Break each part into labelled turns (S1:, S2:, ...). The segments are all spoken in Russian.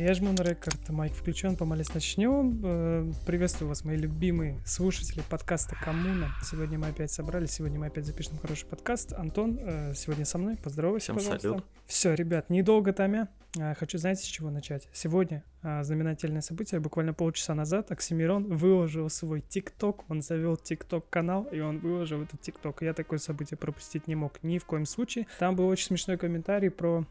S1: Я жму на рекорд, майк включен, помолись начнем. Э, приветствую вас, мои любимые слушатели подкаста «Коммуна». Сегодня мы опять собрались, сегодня мы опять запишем хороший подкаст. Антон э, сегодня со мной, поздоровайся,
S2: Всем
S1: пожалуйста.
S2: салют.
S1: Все, ребят, недолго томя. Э, Хочу, знаете, с чего начать? Сегодня знаменательное событие. Буквально полчаса назад Оксимирон выложил свой ТикТок. Он завел ТикТок-канал, и он выложил этот ТикТок. Я такое событие пропустить не мог ни в коем случае. Там был очень смешной комментарий про...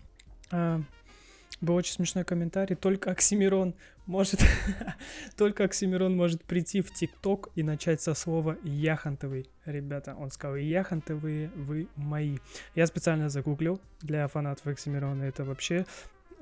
S1: был очень смешной комментарий. Только Оксимирон может... Только Оксимирон может прийти в ТикТок и начать со слова «яхонтовый». Ребята, он сказал «яхонтовые вы мои». Я специально загуглил для фанатов Оксимирона. Это вообще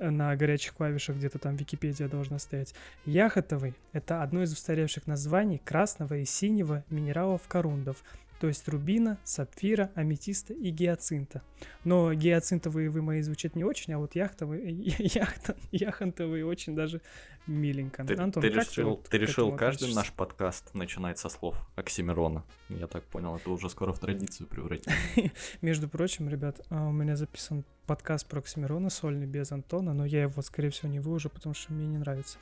S1: на горячих клавишах где-то там Википедия должна стоять. Яхотовый — это одно из устаревших названий красного и синего минералов корундов, то есть рубина, сапфира, аметиста и гиацинта. Но гиацинтовые вы мои звучат не очень, а вот яхтовые, яхта, яхонтовые очень даже миленько.
S2: Ты,
S1: Антон,
S2: ты решил, ты решил каждый
S1: относишься?
S2: наш подкаст начинать со слов Оксимирона. Я так понял, это уже скоро в традицию превратится.
S1: Между прочим, ребят, а, у меня записан подкаст про Оксимирона сольный без Антона, но я его, скорее всего, не выложу, потому что мне не нравится.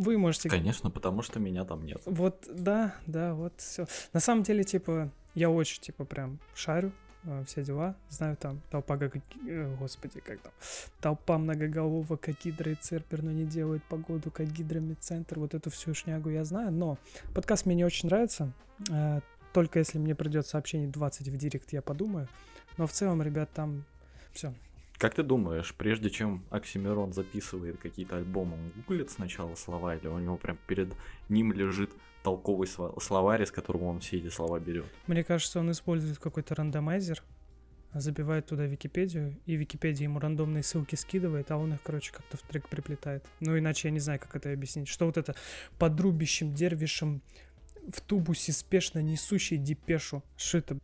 S1: Вы можете...
S2: Конечно, потому что меня там нет.
S1: Вот, да, да, вот все. На самом деле, типа, я очень, типа, прям шарю, э, все дела. Знаю там толпа, как, э, господи, как там, толпа многоголовок, как гидро и церпер, но не делает погоду, как гидромедцентр. Вот эту всю шнягу я знаю, но подкаст мне не очень нравится. Э, Только если мне придет сообщение 20 в директ, я подумаю. Но в целом, ребят, там все.
S2: Как ты думаешь, прежде чем Оксимирон записывает какие-то альбомы, он гуглит сначала слова, или у него прям перед ним лежит толковый словарь, из которого он все эти слова берет?
S1: Мне кажется, он использует какой-то рандомайзер, забивает туда Википедию, и Википедия ему рандомные ссылки скидывает, а он их, короче, как-то в трек приплетает. Ну, иначе я не знаю, как это объяснить. Что вот это под рубящим дервишем в тубусе спешно несущий депешу. Что это?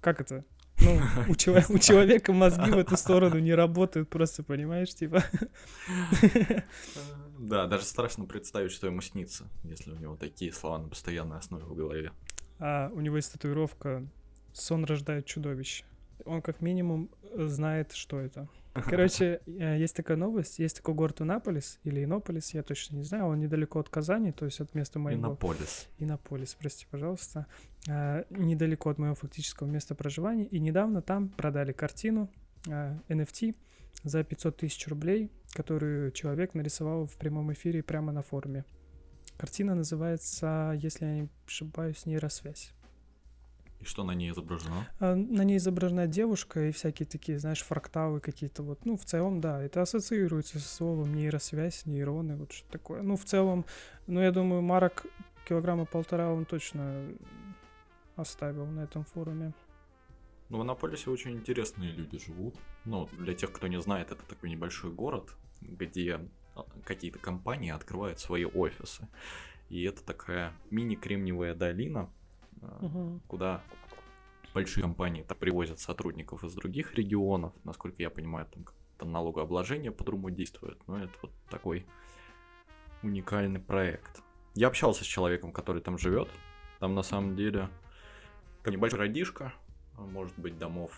S1: Как это? Ну, у, чело- у человека мозги в эту сторону не работают, просто понимаешь, типа.
S2: Да, даже страшно представить, что ему снится, если у него такие слова на постоянной основе в голове.
S1: А у него есть татуировка «Сон рождает чудовище». Он как минимум э, знает, что это. Короче, э, есть такая новость, есть такой город Иннополис или Иннополис, я точно не знаю, он недалеко от Казани, то есть от места моего...
S2: Иннополис.
S1: Иннополис, прости, пожалуйста. А, недалеко от моего фактического места проживания. И недавно там продали картину NFT за 500 тысяч рублей, которую человек нарисовал в прямом эфире прямо на форуме. Картина называется, если я не ошибаюсь, нейросвязь.
S2: И что на ней изображено?
S1: А, На ней изображена девушка и всякие такие, знаешь, фракталы какие-то вот. Ну, в целом, да, это ассоциируется со словом нейросвязь, нейроны, вот что такое. Ну, в целом, ну, я думаю, марок килограмма полтора он точно оставил на этом форуме.
S2: Ну, в Иннополисе очень интересные люди живут. Ну, для тех, кто не знает, это такой небольшой город, где а, какие-то компании открывают свои офисы. И это такая мини-кремниевая долина,
S1: Мгм.
S2: куда большие компании там привозят сотрудников из других регионов. Насколько я понимаю, там как-то налогообложение по-другому действует. Но это вот такой уникальный проект. Я общался с человеком, который там живет. Там на самом деле небольшой городишко, а, может быть домов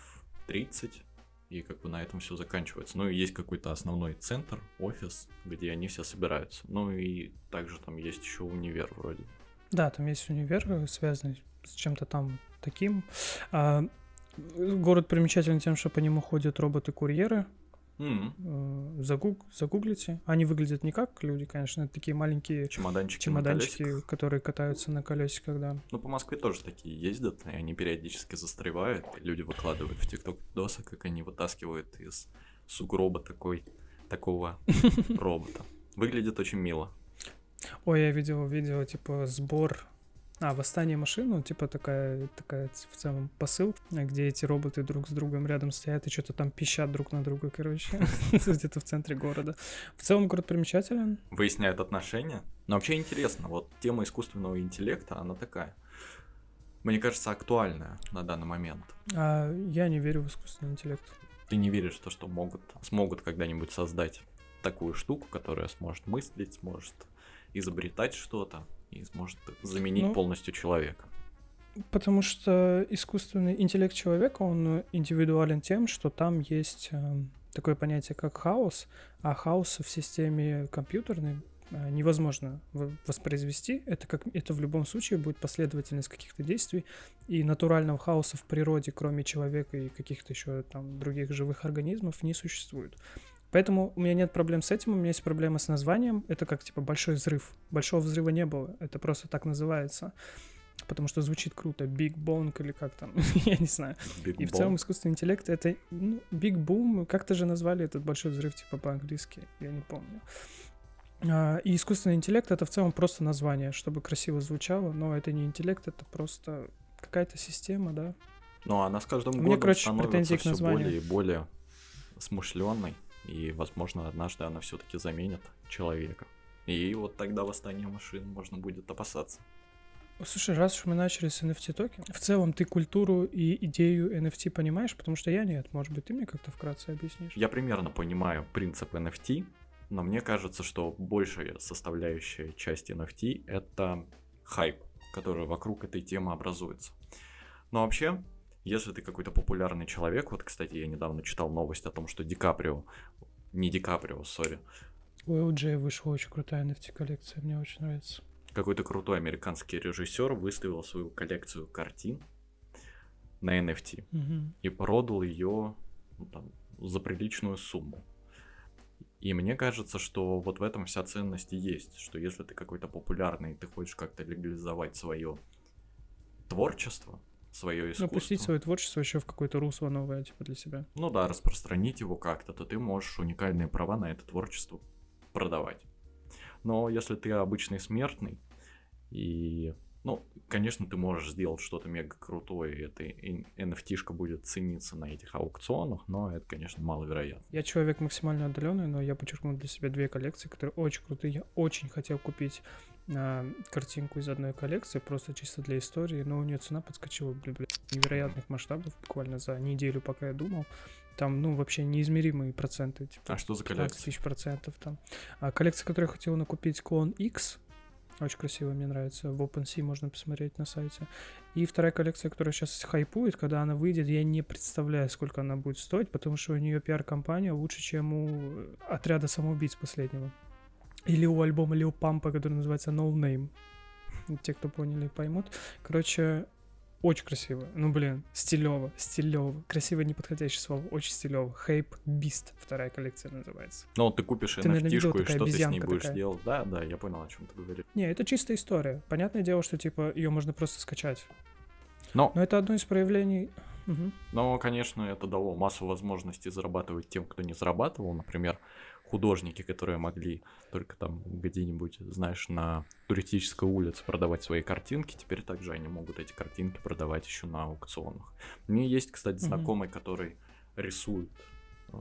S2: 30, и как бы на этом все заканчивается. Ну и есть какой-то основной центр, офис, где они все собираются. Ну и также там есть еще универ вроде.
S1: Да, там есть универ, э, связанный с чем-то там таким. А, город примечателен тем, что по нему ходят роботы-курьеры. Э, загуг- загуглите. Они выглядят не как люди, конечно, это такие маленькие
S2: Чемоданчики,
S1: чемоданчики, которые катаются на колесиках, да.
S2: Ну, по Москве тоже такие ездят, и они периодически застревают, и люди выкладывают в ТикТок видосы, как они вытаскивают из сугроба такой, такого робота. Выглядит очень мило.
S1: Ой, я видел видео, типа, сбор... А, восстание машин, ну, типа, такая, такая в целом посыл, где эти роботы друг с другом рядом стоят и что-то там пищат друг на друга, короче, где-то в центре города. В целом город примечателен.
S2: Выясняют отношения. Но вообще интересно, вот тема искусственного интеллекта, она такая, мне кажется, актуальная на данный момент.
S1: А я не верю в искусственный интеллект.
S2: Ты не веришь в то, что могут, смогут когда-нибудь создать такую штуку, которая сможет мыслить, сможет изобретать что-то и сможет заменить
S1: Ну,
S2: полностью человека.
S1: Потому что искусственный интеллект человека, он индивидуален тем, что там есть эм, такое понятие, как хаос, а хаос в системе компьютерной а, невозможно воспроизвести. Это, как, это в любом случае будет последовательность каких-то действий, и натурального хаоса в природе, кроме человека и каких-то еще там других живых организмов, не существует. Поэтому у меня нет проблем с этим, у меня есть проблема с названием. Это как типа большой взрыв. Большого взрыва не было, это просто так называется. Потому что звучит круто. Big Bang или как там, я не знаю.
S2: Big
S1: и в целом искусственный интеллект это ну, Big Boom, как-то же назвали этот большой взрыв типа по-английски, я не помню. А, и искусственный интеллект это в целом просто название, чтобы красиво звучало, но это не интеллект, это просто какая-то система, да.
S2: Ну, она с каждым
S1: годом
S2: короче,
S1: становится
S2: все более и более смышленной, и, возможно, однажды она все-таки заменит человека. И вот тогда восстание машин можно будет опасаться.
S1: Слушай, раз уж мы начали с NFT токен, в целом ты культуру и идею NFT понимаешь, потому что я нет. Может быть, ты мне как-то вкратце объяснишь?
S2: Я примерно понимаю принцип NFT, но мне кажется, что большая составляющая часть NFT — это хайп, который вокруг этой темы образуется. Но вообще, если ты какой-то популярный человек, вот, кстати, я недавно читал новость о том, что Ди Каприо, не Ди Каприо, sorry.
S1: У LJ вышла очень крутая NFT-коллекция, мне очень нравится.
S2: Какой-то крутой американский режиссер выставил свою коллекцию картин на NFT
S1: угу.
S2: и продал ее ну, там, за приличную сумму. И мне кажется, что вот в этом вся ценность и есть, что если ты какой-то популярный, ты хочешь как-то легализовать свое творчество, свое искусство.
S1: Ну, пустить свое творчество еще в какое-то русло новое, типа, для себя.
S2: Ну да, распространить его как-то, то ты можешь уникальные права на это творчество продавать. Но если ты обычный смертный, и ну, конечно, ты можешь сделать что-то мега крутое, и эта NFT-шка будет цениться на этих аукционах, но это, конечно, маловероятно.
S1: Я человек максимально отдаленный, но я подчеркнул для себя две коллекции, которые очень крутые. Я очень хотел купить а, картинку из одной коллекции, просто чисто для истории, но у нее цена подскочила, блин, блин, невероятных масштабов, буквально за неделю, пока я думал. Там, ну, вообще неизмеримые проценты. Типа,
S2: а что за коллекция?
S1: тысяч процентов там. А коллекция, которую я хотел накупить, клон X, очень красиво, мне нравится. В OpenSea можно посмотреть на сайте. И вторая коллекция, которая сейчас хайпует, когда она выйдет, я не представляю, сколько она будет стоить, потому что у нее пиар-компания лучше, чем у отряда самоубийц последнего. Или у альбома Лил Пампа, который называется No Name. Те, кто поняли, поймут. Короче, очень красиво. Ну, блин, стилево, стилево. Красиво неподходящее слово, очень стилево. Хейп Бист, вторая коллекция называется.
S2: Ну, ты купишь
S1: ты, наверное,
S2: и что ты с ней будешь
S1: такая.
S2: делать. Да, да, я понял, о чем ты говоришь.
S1: Не, это чистая история. Понятное дело, что, типа, ее можно просто скачать.
S2: Но...
S1: Но это одно из проявлений... Угу.
S2: Но, конечно, это дало массу возможностей зарабатывать тем, кто не зарабатывал. Например, художники, которые могли только там где-нибудь, знаешь, на туристической улице продавать свои картинки, теперь также они могут эти картинки продавать еще на аукционах. У меня есть, кстати, знакомый, mm-hmm. который рисует, э,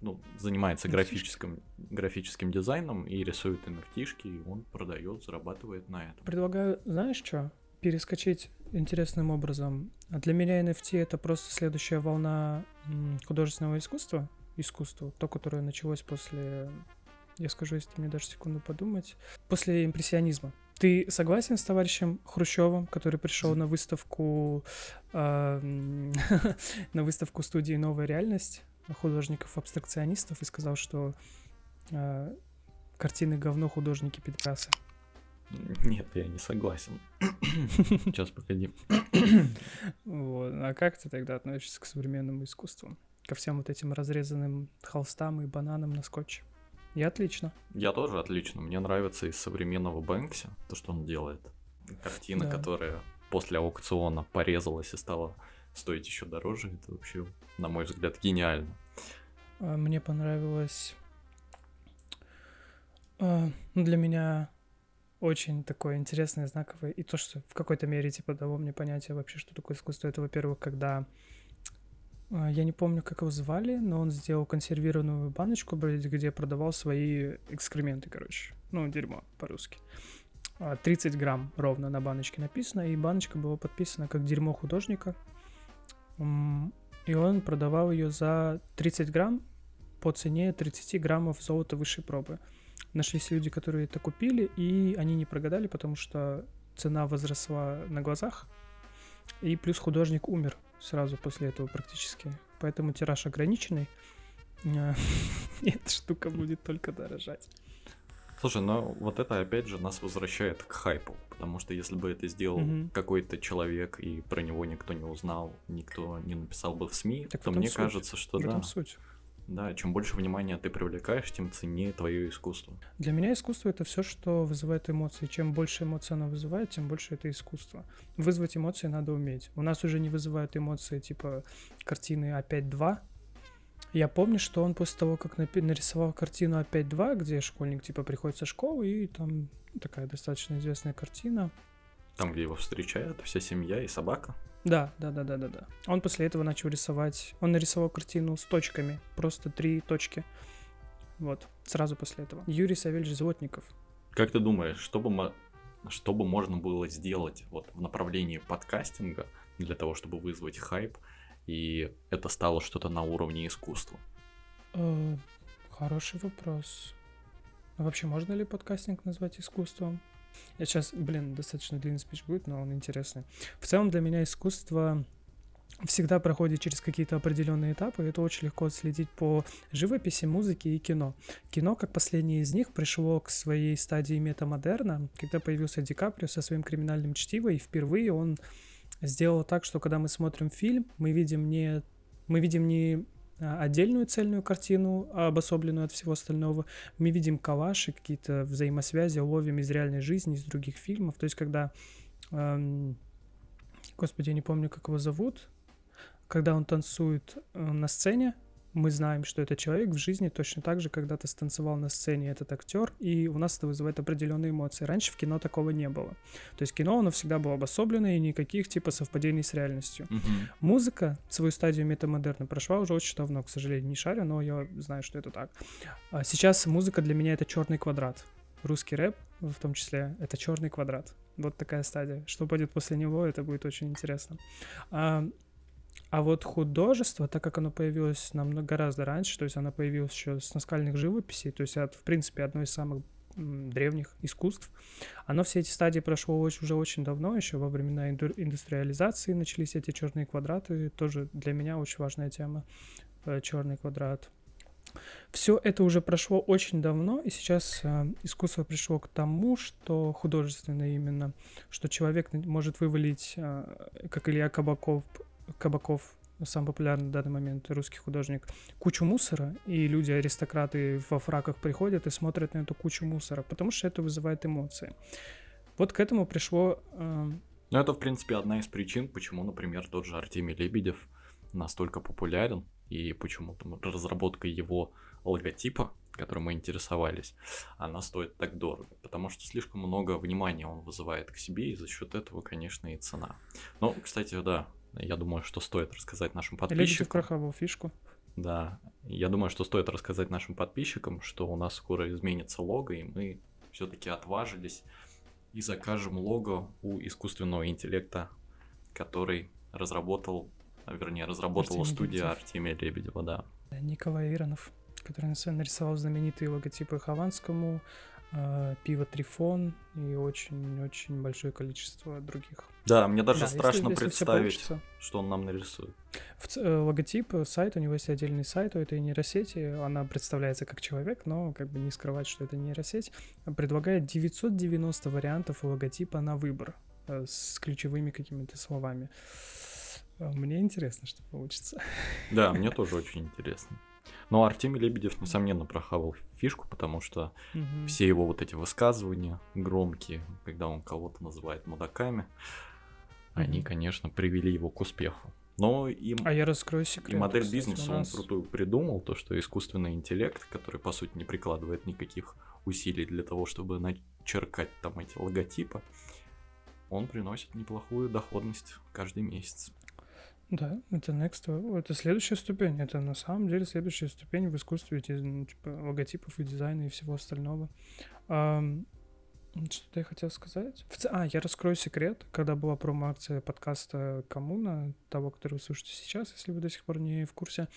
S2: ну, занимается графическим, графическим дизайном и рисует nft и он продает, зарабатывает на этом.
S1: Предлагаю, знаешь что? перескочить интересным образом. Для меня NFT это просто следующая волна художественного искусства, искусству, то, которое началось после, я скажу, если мне даже секунду подумать, после импрессионизма. Ты согласен с товарищем Хрущевым, который пришел на выставку э, на выставку студии Новая реальность художников-абстракционистов и сказал, что э, картины говно художники пидорасы.
S2: Нет, я не согласен. Сейчас погоди.
S1: вот. А как ты тогда относишься к современному искусству? Ко всем вот этим разрезанным холстам и бананам на скотче. И отлично.
S2: Я тоже отлично. Мне нравится из современного Бэнкси то, что он делает. Картина, да. которая после аукциона порезалась и стала стоить еще дороже. Это вообще, на мой взгляд, гениально.
S1: А, мне понравилось... А, ну, для меня очень такое интересное, знаковое. И то, что в какой-то мере, типа, дало мне понятие вообще, что такое искусство. Это, во-первых, когда я не помню, как его звали, но он сделал консервированную баночку, где продавал свои экскременты, короче. Ну, дерьмо по-русски. 30 а, грамм ровно на баночке написано, и баночка была подписана как дерьмо художника. И он продавал ее за 30 грамм по цене 30 граммов золота высшей пробы. Нашлись люди, которые это купили, и они не прогадали, потому что цена возросла на глазах, и плюс художник умер сразу после этого практически. Поэтому тираж ограниченный. э, эта штука будет только дорожать.
S2: Слушай, но вот это опять же нас возвращает к хайпу, потому что если бы это сделал
S1: Мгм.
S2: какой-то человек и про него никто не узнал, никто не написал бы в СМИ,
S1: Так
S2: то мне
S1: суть.
S2: кажется, что
S1: В
S2: да,
S1: этом суть.
S2: Да, чем больше внимания ты привлекаешь, тем ценнее твое искусство.
S1: Для меня искусство это все, что вызывает эмоции. Чем больше эмоций оно вызывает, тем больше это искусство. Вызвать эмоции надо уметь. У нас уже не вызывают эмоции типа картины опять 2. Я помню, что он после того, как нарисовал картину опять 2, где школьник типа приходит со школы, и там такая достаточно известная картина.
S2: Там, где его встречают, вся семья и собака.
S1: Да, да, да, да, да, да. Он после этого начал рисовать. Он нарисовал картину с точками, просто три точки. Вот, сразу после этого. Юрий Савельевич Злотников.
S2: Как ты думаешь, что бы, мо- что бы можно было сделать вот в направлении подкастинга для того, чтобы вызвать хайп, и это стало что-то на уровне искусства?
S1: Э, Хороший вопрос. А вообще, можно ли подкастинг назвать искусством? Я сейчас, блин, достаточно длинный спич будет, но он интересный. В целом для меня искусство всегда проходит через какие-то определенные этапы. и Это очень легко отследить по живописи, музыке и кино. Кино, как последнее из них, пришло к своей стадии метамодерна, когда появился Ди Каприо со своим криминальным чтивом, и впервые он сделал так, что когда мы смотрим фильм, мы видим не мы видим не отдельную цельную картину, а обособленную от всего остального. Мы видим коллаж и какие-то взаимосвязи ловим из реальной жизни, из других фильмов. То есть, когда... эм, господи, я не помню, как его зовут. Когда он танцует э, на сцене, мы знаем, что это человек в жизни точно так же когда-то станцевал на сцене этот актер, и у нас это вызывает определенные эмоции. Раньше в кино такого не было. То есть кино, оно всегда было обособлено, и никаких типа совпадений с реальностью. Музыка свою стадию метамодерна прошла уже очень давно, к сожалению, не шарю, но я знаю, что это так. А Сейчас музыка для меня это черный квадрат. Русский рэп, в том числе, это черный квадрат. Вот такая стадия. Что будет после него, это будет очень интересно. А, вот художество, так как оно появилось намного гораздо раньше, то есть оно появилось еще с наскальных живописей, то есть это, в принципе, одно из самых древних искусств. Оно все эти стадии прошло оч- уже очень давно, еще во времена инду- индустриализации начались эти черные квадраты. Тоже для меня очень важная тема. Черный квадрат. Все это уже прошло очень давно, и сейчас э, искусство пришло к тому, что художественно именно, что человек может вывалить, э, как Илья Кабаков, Кабаков, самый популярный в данный момент русский художник, кучу мусора, и люди, аристократы во фраках приходят и смотрят на эту кучу мусора, потому что это вызывает эмоции. Вот к этому пришло... э,
S2: Ну, это, в принципе, одна из причин, почему, например, тот же Артемий Лебедев настолько популярен, и почему там разработка его логотипа, которым мы интересовались, она стоит так дорого. Потому что слишком много внимания он вызывает к себе, и за счет этого, конечно, и цена. Но, кстати, да, я думаю, что стоит рассказать нашим
S1: Лебедев
S2: подписчикам.
S1: прохавал фишку.
S2: Да, я думаю, что стоит рассказать нашим подписчикам, что у нас скоро изменится лого, и мы все-таки отважились и закажем лого у искусственного интеллекта, который разработал, а, вернее, разработала
S1: Артемий
S2: студия
S1: Лебедев.
S2: Артемия Лебедева, да.
S1: Николай Иронов, который нарисовал знаменитые логотипы Хованскому, пиво Трифон и очень-очень большое количество других.
S2: Да, мне даже
S1: Да, если-
S2: страшно
S1: если
S2: представить,
S1: получится.
S2: что он нам нарисует.
S1: В э, логотип, э, сайт, у него есть отдельный сайт у этой нейросети, она представляется как человек, но как бы не скрывать, что это нейросеть, предлагает 990 вариантов логотипа на выбор э, с ключевыми какими-то словами. Э, Мне интересно, что получится.
S2: Да, мне тоже очень интересно. Но Артемий Лебедев, несомненно, прохавал фишку, потому что
S1: Мгм.
S2: все его вот эти высказывания громкие, когда он кого-то называет мудаками, они,
S1: Мгм.
S2: конечно, привели его к успеху. Но и,
S1: А я раскрою секрет.
S2: и модель
S1: кстати,
S2: бизнеса он
S1: нас-
S2: крутую придумал, то, что искусственный интеллект, который, по сути, не прикладывает никаких усилий для того, чтобы начеркать там эти логотипы, он приносит неплохую доходность каждый месяц.
S1: Да, это next level, это следующая ступень. Это на самом деле следующая ступень в искусстве эти, ну, типа, логотипов и дизайна и всего остального. Что-то я хотел сказать. В А, я раскрою секрет. Когда была промо-акция подкаста «Коммуна», того, который вы слушаете сейчас, если вы до сих пор не в курсе,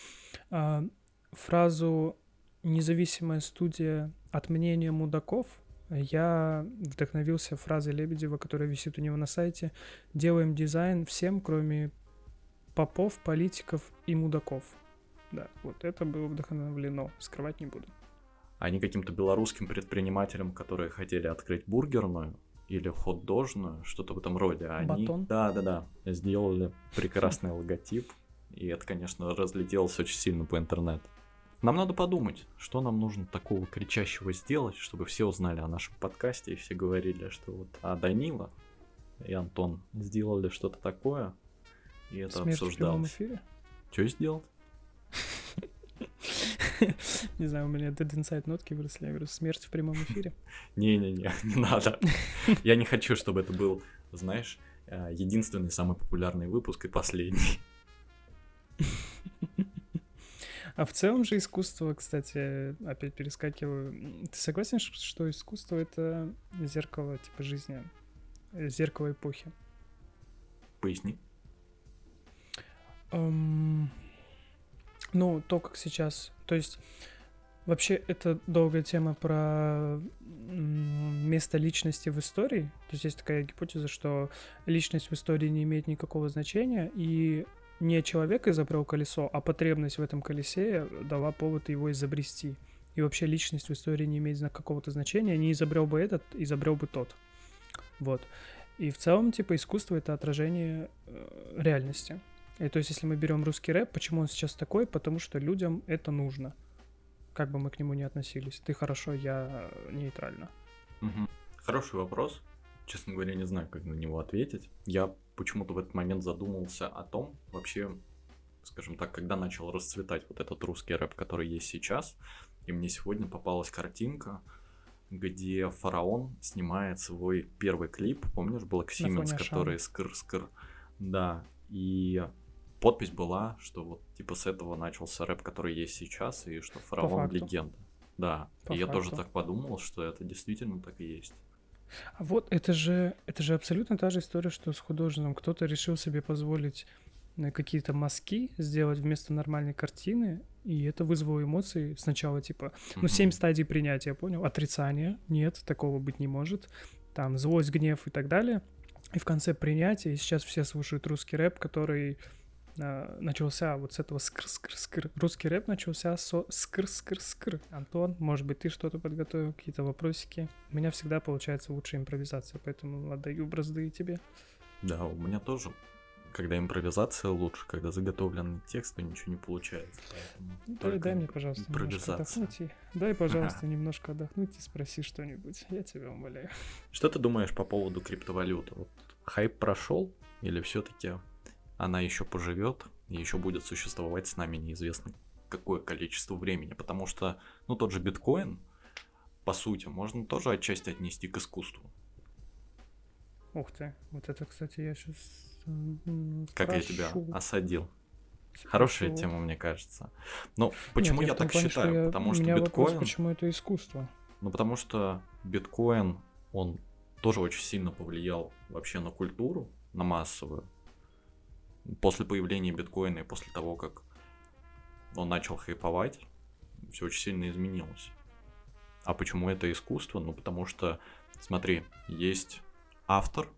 S1: а, фразу «независимая студия от мнения мудаков» я вдохновился фразой Лебедева, которая висит у него на сайте «Делаем дизайн всем, кроме попов, политиков и мудаков. да, вот это было вдохновлено, скрывать не буду.
S2: Не каким-то белорусским предпринимателям, которые хотели открыть бургерную или хот-дожную, что-то в этом роде. Они,
S1: Батон?
S2: да, да, да, сделали прекрасный логотип, и это, конечно, разлетелось очень сильно по интернету. Нам надо подумать, что нам нужно такого кричащего сделать, чтобы все узнали о нашем подкасте и все говорили, что вот а Данила и Антон сделали что-то такое, и это
S1: Смерть в прямом
S2: обсуждалось.
S1: эфире?
S2: Что сделать?
S1: Не знаю, у меня Dead Inside нотки выросли. Я говорю, смерть в прямом эфире.
S2: Не-не-не, не надо. Я не хочу, чтобы это был, знаешь, э, единственный самый популярный выпуск и последний.
S1: А в целом же искусство, кстати, опять перескакиваю. Ты согласен, что искусство — это зеркало, типа, жизни? э, Зеркало эпохи?
S2: Поясни.
S1: Эм, Ну, то, как сейчас. То есть, вообще, это долгая тема про место личности в истории. То есть, есть такая гипотеза, что личность в истории не имеет никакого значения, и не человек изобрел колесо, а потребность в этом колесе дала повод его изобрести. И вообще личность в истории не имеет какого-то значения. Не изобрел бы этот, изобрел бы тот. Вот. И в целом, типа, искусство — это отражение э, реальности. И то есть, если мы берем русский рэп, почему он сейчас такой? Потому что людям это нужно. Как бы мы к нему ни относились. Ты хорошо, я нейтрально.
S2: Мгм. Хороший вопрос. Честно говоря, не знаю, как на него ответить. Я почему-то в этот момент задумался о том, вообще, скажем так, когда начал расцветать вот этот русский рэп, который есть сейчас. И мне сегодня попалась картинка, где фараон снимает свой первый клип. Помнишь, Black
S1: фоне
S2: который скр-скр. Да. И подпись была, что вот типа с этого начался рэп, который есть сейчас, и что фараон
S1: факту.
S2: легенда. Да.
S1: По
S2: и я тоже
S1: факту.
S2: так подумал, что это действительно так и есть.
S1: А вот это же, это же абсолютно та же история, что с художником. Кто-то решил себе позволить э, какие-то мазки сделать вместо нормальной картины, и это вызвало эмоции сначала, типа, Ну, семь стадий принятия, понял? Отрицание, нет, такого быть не может. Там злость, гнев и так далее. И в конце принятия, и сейчас все слушают русский рэп, который а, начался вот с этого скр-скр-скр. Русский рэп начался со скр-скр-скр. Антон, может быть, ты что-то подготовил, какие-то вопросики? У меня всегда получается лучшая импровизация, поэтому отдаю бразды и тебе.
S2: Да, у меня тоже. Когда импровизация лучше, когда заготовленный текст, то ничего не получается.
S1: Дай, дай мне, пожалуйста, немножко отдохнуть. И... Дай, пожалуйста, немножко отдохнуть и спроси что-нибудь. Я тебя умоляю.
S2: Что ты думаешь по поводу криптовалюты? Вот хайп прошел или все-таки она еще поживет и еще будет существовать с нами неизвестно какое количество времени? Потому что, ну, тот же биткоин, по сути, можно тоже отчасти отнести к искусству.
S1: Ух ты, вот это, кстати, я сейчас
S2: Как я тебя осадил. Хорошая тема, мне кажется. Но почему я, так считаю? потому что
S1: у меня
S2: биткоин...
S1: вопрос, почему это искусство?
S2: Ну, потому что биткоин, он тоже очень сильно повлиял вообще на культуру, на массовую. После появления биткоина и после того, как он начал хайповать, все очень сильно изменилось. А почему это искусство? Ну, потому что, смотри, есть автор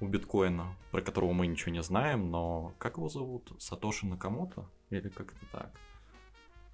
S2: у биткоина, про которого мы ничего не знаем, но как его зовут? Сатоши Накамото? Или как-то так?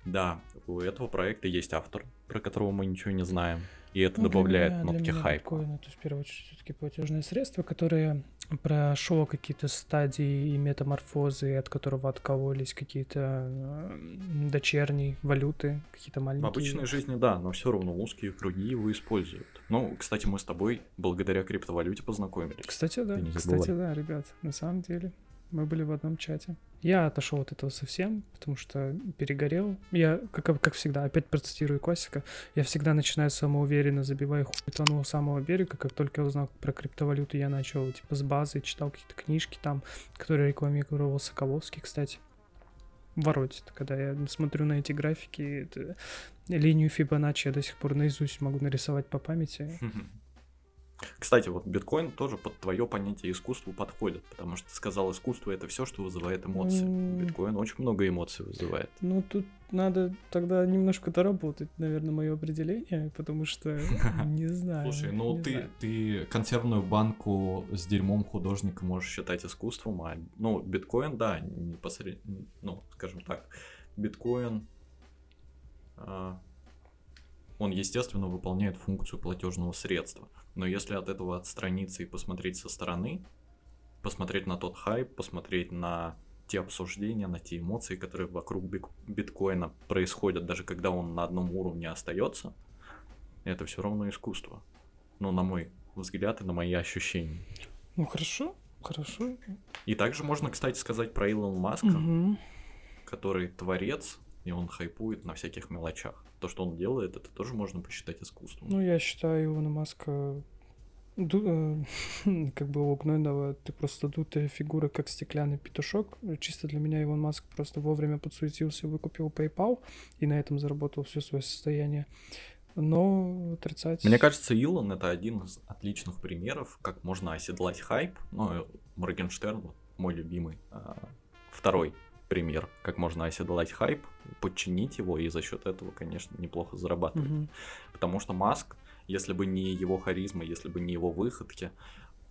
S2: Да, у этого проекта есть автор, про которого мы ничего не знаем. И это
S1: Ну, для
S2: добавляет
S1: меня- для
S2: нотки
S1: меня
S2: хайпа.
S1: биткоин это в первую очередь все-таки платежное средство, которое прошло какие-то стадии и метаморфозы, от которого откололись какие-то э, дочерние валюты, какие-то
S2: В
S1: маленькие.
S2: обычной жизни, да, но все равно узкие круги его используют. Ну, кстати, мы с тобой благодаря криптовалюте познакомились.
S1: Кстати, да, кстати, да, ребят, на самом деле. Мы были в одном чате. Я отошел от этого совсем, потому что перегорел. Я, как, как всегда, опять процитирую классика. Я всегда начинаю самоуверенно, забивая хуй, тонул у самого берега. Как только я узнал про криптовалюту, я начал, типа, с базы, читал какие-то книжки там, которые рекламировал Соколовский, кстати. Воротит, когда я смотрю на эти графики, это- линию Фибоначчи я до сих пор наизусть могу нарисовать по памяти.
S2: Кстати, вот биткоин тоже под твое понятие искусства подходит, потому что ты сказал, искусство это все, что вызывает эмоции.
S1: М.
S2: Биткоин очень много эмоций вызывает.
S1: Ну, тут надо тогда немножко доработать, наверное, мое определение, потому что не знаю.
S2: Слушай, ну ты,
S1: знаю.
S2: ты консервную банку с дерьмом художника можешь считать искусством, а ну биткоин, да, непосредственно, ну, скажем так, биткоин, а, он, естественно, выполняет функцию платежного средства. Но если от этого отстраниться и посмотреть со стороны, посмотреть на тот хайп, посмотреть на те обсуждения, на те эмоции, которые вокруг биткоина происходят, даже когда он на одном уровне остается, это все равно искусство. Ну, на мой взгляд и на мои ощущения.
S1: Ну, хорошо, хорошо.
S2: И также можно, кстати, сказать про Илона Маска, угу. который творец, и он хайпует на всяких мелочах. То, что он делает, это тоже можно посчитать искусством.
S1: Ну, я считаю Илона Маска Ду, э, как бы Гнойного ты просто дутая фигура, как стеклянный петушок. Чисто для меня Иван Маск просто вовремя подсуетился, выкупил PayPal и на этом заработал все свое состояние. Но отрицать...
S2: Мне кажется, Илон это один из отличных примеров, как можно оседлать хайп. Ну, Моргенштерн, мой любимый, а, второй пример, как можно оседлать хайп, подчинить его и за счет этого, конечно, неплохо зарабатывать. Угу. Потому что Маск если бы не его харизма, если бы не его выходки,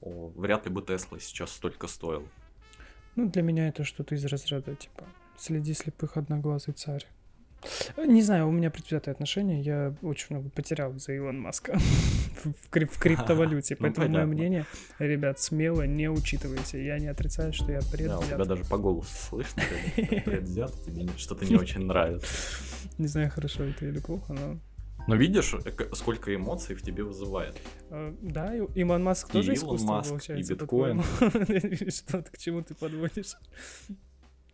S2: о, вряд ли бы Тесла сейчас столько стоил.
S1: Ну, для меня это что-то из разряда, типа, следи слепых одноглазый царь. Не знаю, у меня предвзятое отношение, я очень много потерял за Илон Маска в, крип в криптовалюте, ну, поэтому мое мнение, ребят, смело не учитывайте, я не отрицаю, что я предвзят. Да,
S2: у тебя даже по голосу слышно, предвзят, тебе что-то не очень нравится.
S1: Не знаю, хорошо это или плохо, но
S2: но видишь, сколько эмоций в тебе вызывает.
S1: Uh, да, и Илон Маск тоже и искусство, Маск, получается,
S2: и биткоин.
S1: Что к чему ты подводишь?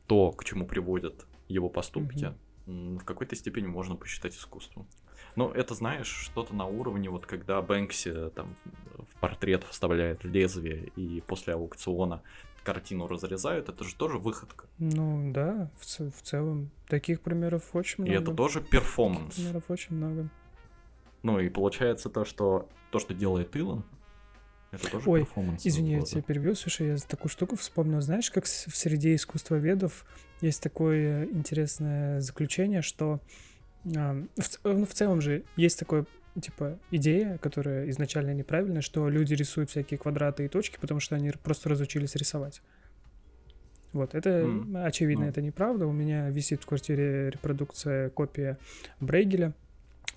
S2: То, к чему приводят его поступки, в какой-то степени можно посчитать искусством. Но это, знаешь, что-то на уровне, вот когда Бэнкси там в портрет вставляет лезвие, и после аукциона картину разрезают, это же тоже выходка.
S1: Ну да, в, в целом таких примеров очень много.
S2: И это тоже перформанс.
S1: Таких примеров очень много.
S2: Ну и получается то, что то, что делает Илон, это тоже
S1: Ой, извини, я тебя перебил. Слушай, я такую штуку вспомнил. Знаешь, как в среде искусствоведов есть такое интересное заключение, что э, в, ну, в целом же есть такое типа идея, которая изначально неправильная, что люди рисуют всякие квадраты и точки, потому что они просто разучились рисовать. Вот, это mm. очевидно, mm. это неправда. У меня висит в квартире репродукция, копия Брейгеля.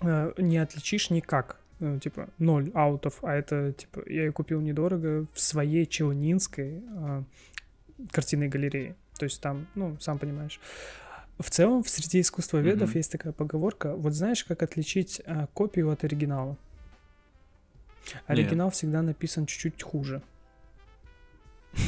S1: Э, не отличишь никак. Ну, типа, ноль аутов, а это, типа, я ее купил недорого в своей Челнинской э, картинной галерее. То есть там, ну, сам понимаешь. В целом, в среди искусствоведов mm-hmm. есть такая поговорка. Вот знаешь, как отличить э, копию от оригинала? Оригинал Нет. всегда написан чуть-чуть хуже.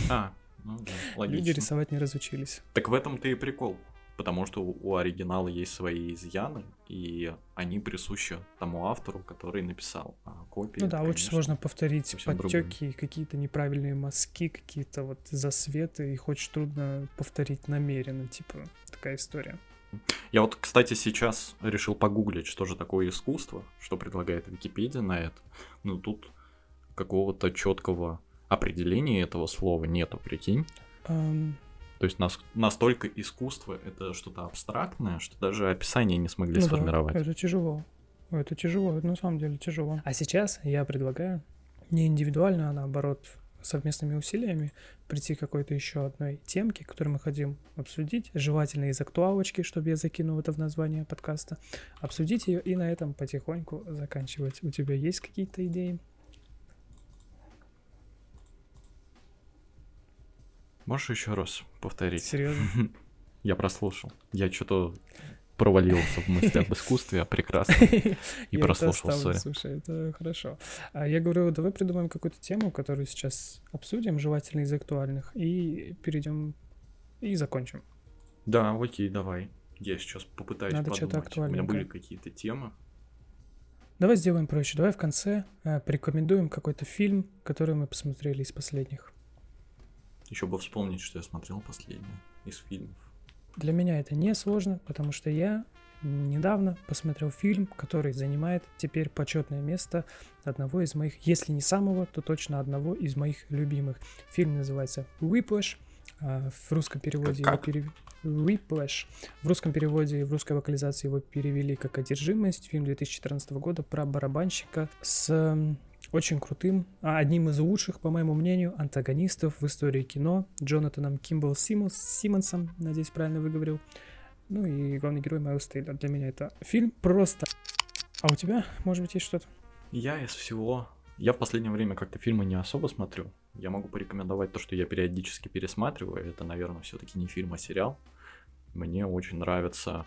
S2: А, ну да,
S1: логично. Люди рисовать не разучились.
S2: Так в этом-то и прикол потому что у оригинала есть свои изъяны, и они присущи тому автору, который написал. А копии,
S1: ну да, это, очень сложно повторить подтеки, какие-то неправильные мазки, какие-то вот засветы, их очень трудно повторить намеренно, типа такая история.
S2: Я вот, кстати, сейчас решил погуглить, что же такое искусство, что предлагает Википедия на это. Ну, тут какого-то четкого определения этого слова нету, прикинь. Um, то есть нас, настолько искусство это что-то абстрактное, что даже описание не смогли ну сформировать.
S1: Да, это тяжело. Это тяжело, это на самом деле тяжело. А сейчас я предлагаю не индивидуально, а наоборот совместными усилиями прийти к какой-то еще одной темке, которую мы хотим обсудить, желательно из актуалочки, чтобы я закинул это в название подкаста, обсудить ее и на этом потихоньку заканчивать. У тебя есть какие-то идеи?
S2: Можешь еще раз повторить?
S1: Серьезно?
S2: Я прослушал. Я что-то провалился в мысли об искусстве, а прекрасно. И прослушал, сори.
S1: Слушай, это хорошо. А я говорю, давай придумаем какую-то тему, которую сейчас обсудим, желательно из актуальных, и перейдем и закончим.
S2: Да, окей, давай. Я сейчас попытаюсь Надо подумать. У меня были какие-то темы.
S1: Давай сделаем проще. Давай в конце э, порекомендуем какой-то фильм, который мы посмотрели из последних.
S2: Еще бы вспомнить, что я смотрел последнее из фильмов.
S1: Для меня это не сложно, потому что я недавно посмотрел фильм, который занимает теперь почетное место одного из моих, если не самого, то точно одного из моих любимых. Фильм называется Whiplash. А, в русском переводе как? его перевели... Whiplash. В русском переводе, в русской локализации его перевели как «Одержимость». Фильм 2014 года про барабанщика с очень крутым, а одним из лучших, по моему мнению, антагонистов в истории кино, Джонатаном Кимбл Симмонс, Симмонсом, надеюсь, правильно выговорил. Ну и главный герой Майлз Тейлор. Для меня это фильм просто... А у тебя, может быть, есть что-то?
S2: Я из всего... Я в последнее время как-то фильмы не особо смотрю. Я могу порекомендовать то, что я периодически пересматриваю. Это, наверное, все-таки не фильм, а сериал. Мне очень нравится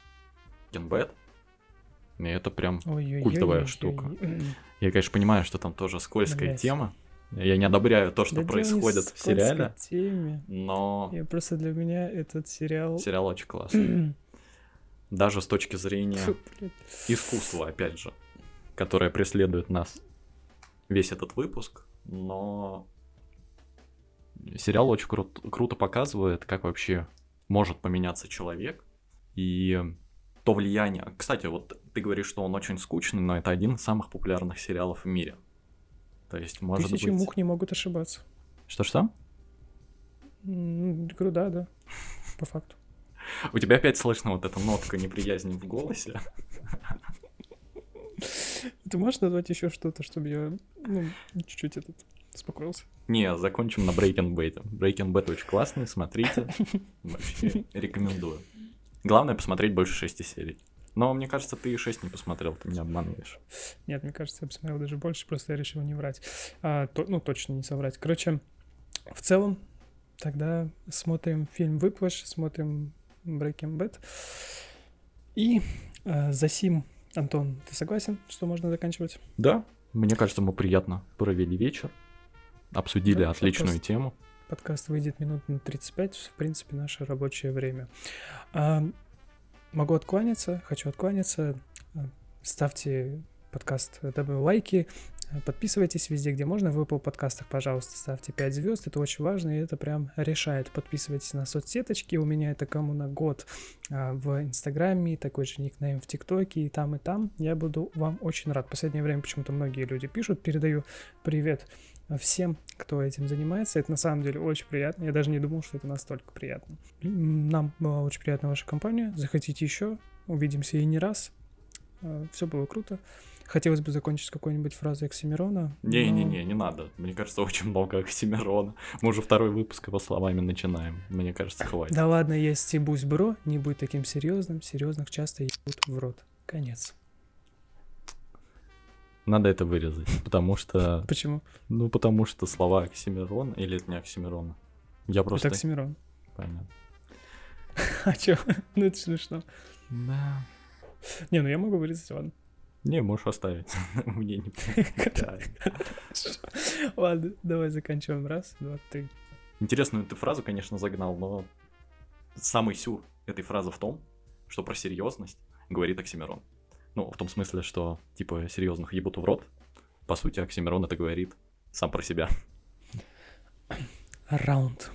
S2: Bad. И это прям
S1: Ой-ой-ой-ой-ой.
S2: культовая штука. Я, конечно, понимаю, что там тоже скользкая
S1: Блядь.
S2: тема. Я не одобряю то, что
S1: Да
S2: происходит в сериале,
S1: теме.
S2: но
S1: Я просто для меня этот сериал...
S2: сериал очень классный. Даже с точки зрения искусства, опять же, которое преследует нас весь этот выпуск, но сериал очень крут- круто показывает, как вообще может поменяться человек и то влияние. Кстати, вот ты говоришь, что он очень скучный, но это один из самых популярных сериалов в мире. То есть, может
S1: Тысячи
S2: быть...
S1: мух не могут ошибаться.
S2: Что-что?
S1: Говорю, да, да. По факту.
S2: У тебя опять слышно вот эта нотка неприязни в голосе.
S1: Ты можешь назвать еще что-то, чтобы я, ну, чуть-чуть этот успокоился?
S2: Не, закончим на Breaking Bad. Breaking Bad очень классный, смотрите. Вообще рекомендую. Главное посмотреть больше шести серий. Но мне кажется, ты и 6 не посмотрел, ты меня обманываешь.
S1: Нет, мне кажется, я посмотрел даже больше, просто я решил не врать. А, то- ну, точно не соврать. Короче, в целом, тогда смотрим фильм «Выплыш», смотрим Breaking Bad. И а, за сим, Антон, ты согласен, что можно заканчивать?
S2: Да, мне кажется, мы приятно провели вечер, обсудили
S1: Да,
S2: отличную
S1: подкаст.
S2: тему.
S1: Подкаст выйдет минут на 35, в принципе, наше рабочее время. А, могу откланяться, хочу откланяться. Ставьте подкаст W лайки, а, подписывайтесь везде, где можно. В Apple подкастах, пожалуйста, ставьте 5 звезд. Это очень важно, и это прям решает. Подписывайтесь на соцсеточки. У меня это кому на год а, в Инстаграме, такой же никнейм в ТикТоке, и там, и там. Я буду вам очень рад. В последнее время почему-то многие люди пишут. Передаю привет всем, кто этим занимается. Это на самом деле очень приятно. Я даже не думал, что это настолько приятно. Нам была очень приятна ваша компания. Захотите еще? Увидимся и не раз. Все было круто. Хотелось бы закончить какой-нибудь фразой Оксимирона. но-
S2: Не-не-не, не надо. Мне кажется, очень много Оксимирона. Мы уже второй выпуск его словами начинаем. Мне кажется, хватит.
S1: Да ладно, я стебусь, бро. Не будь таким серьезным. Серьезных часто ебут в рот. Конец.
S2: Надо это вырезать, потому что...
S1: Почему?
S2: Ну, потому что слова Оксимирона... Или это не Оксимирона? Я просто...
S1: Это Оксимирон.
S2: Понятно.
S1: А чё? Ну это смешно.
S2: Да.
S1: Не, ну я могу вырезать, ладно.
S2: Не, можешь оставить. Мне не.
S1: Ладно, давай заканчиваем. Раз, два, три.
S2: Интересную ты фразу, конечно, загнал, но самый сюр этой фразы в том, что про серьезность говорит Оксимирон. Ну, в том смысле, что, типа, серьезных ебут в рот. По сути, Оксимирон это говорит сам про себя.
S1: Раунд.